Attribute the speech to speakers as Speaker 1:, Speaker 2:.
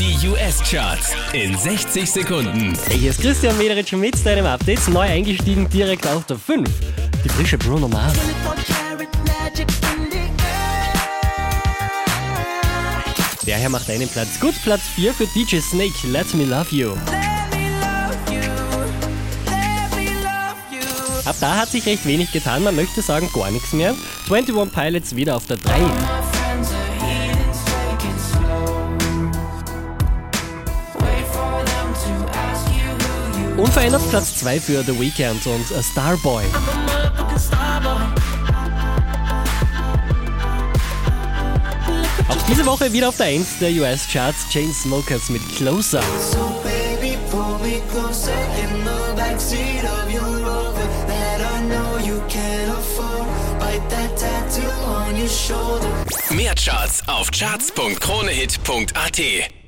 Speaker 1: Die US-Charts in 60 Sekunden.
Speaker 2: Hey, hier ist Christian Mederich mit deinem Update. Neu eingestiegen direkt auf der 5. Die frische Bruno Mars. Der Herr macht einen Platz gut. Platz 4 für DJ Snake. Let Me Love You. Ab da hat sich recht wenig getan. Man möchte sagen gar nichts mehr. 21 Pilots wieder auf der 3. Unverändert Platz 2 für The Weeknd und A Starboy. Auch diese Woche wieder auf der 1 der US-Charts Chainsmokers mit Closer.
Speaker 3: So baby, Rover.
Speaker 1: Mehr Charts auf charts.kronehit.at.